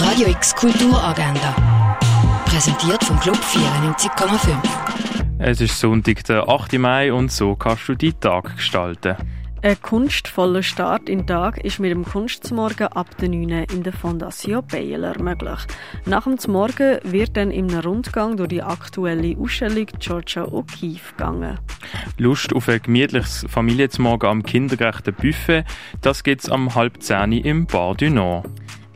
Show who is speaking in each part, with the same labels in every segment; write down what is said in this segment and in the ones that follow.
Speaker 1: Radio X Kulturagenda. Präsentiert vom Club 94,5.
Speaker 2: Es ist Sonntag, der 8. Mai, und so kannst du deinen Tag gestalten.
Speaker 3: Ein kunstvoller Start in den Tag ist mit dem Kunstmorgen ab der 9 in der Fondation Baylor möglich. Nach dem Morgen wird dann im Rundgang durch die aktuelle Ausstellung Georgia O'Keeffe gegangen.
Speaker 2: Lust auf ein gemütliches Familienzmorgen am kindergerechten Buffet, das gibt's am halb zehn im Bar du Nord.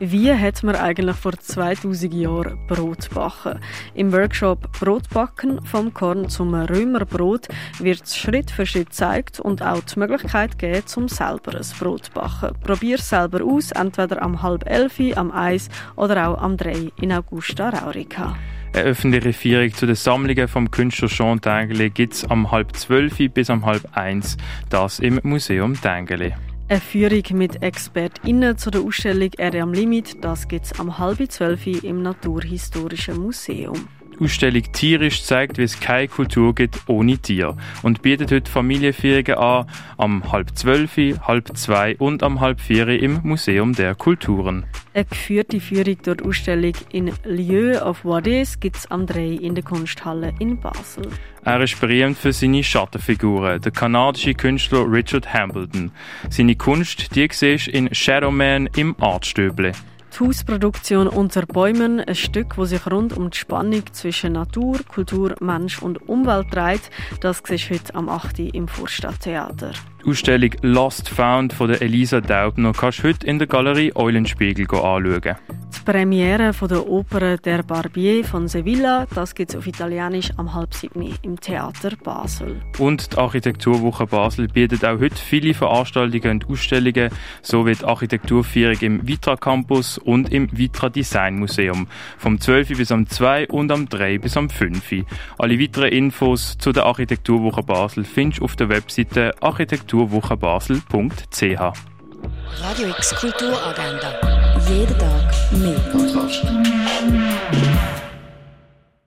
Speaker 3: Wie hat man eigentlich vor 2000 Jahren Brot backen? Im Workshop Brotbacken vom Korn zum Römerbrot wird Schritt für Schritt gezeigt und auch die Möglichkeit gegeben, zum selber ein Brot zu backen. Probier selber aus, entweder am halb elf, am eis oder auch am drei in Augusta Raurica.
Speaker 2: Eine öffentliche Führung zu den Sammlungen vom Künstler Jean Tengeli gibt es am halb zwölf bis am halb eins, das im Museum Tengeli.
Speaker 3: Eine Führung mit ExpertInnen zu der Ausstellung «Erde am Limit», das gibt es am halb zwölf im Naturhistorischen Museum.
Speaker 2: Die Ausstellung Tierisch zeigt, wie es keine Kultur gibt ohne Tier und bietet heute Familienführungen an, am halb zwölf, halb zwei und am halb vier im Museum der Kulturen.
Speaker 3: Eine geführte Führung durch die Ausstellung in Lieu of Wades gibt es am 3 in der Kunsthalle in Basel.
Speaker 2: Er ist berühmt für seine Schattenfiguren, der kanadische Künstler Richard Hambleton. Seine Kunst, die siehst in Shadowman im Artstöble.
Speaker 3: Die Hausproduktion Unter Bäumen, ein Stück, das sich rund um die Spannung zwischen Natur, Kultur, Mensch und Umwelt dreht, das siehst heute am 8. im Vorstadttheater.
Speaker 2: Die Ausstellung Lost Found von der Elisa Daubner kannst du heute in der Galerie Eulenspiegel anschauen.
Speaker 3: Die Premiere von der Oper Der Barbier von Sevilla, das gibt es auf Italienisch am halb sieben im Theater Basel.
Speaker 2: Und die Architekturwoche Basel bietet auch heute viele Veranstaltungen und Ausstellungen, sowie die Architekturführung im Vitra Campus und im Vitra Design Museum. Vom 12 bis am 2 und am 3 bis am 5. Alle weiteren Infos zu der Architekturwoche Basel findest du auf der Webseite architekturwochenbasel.ch.
Speaker 1: Radio X Kulturagenda. Jeden Tag Me. Podcast.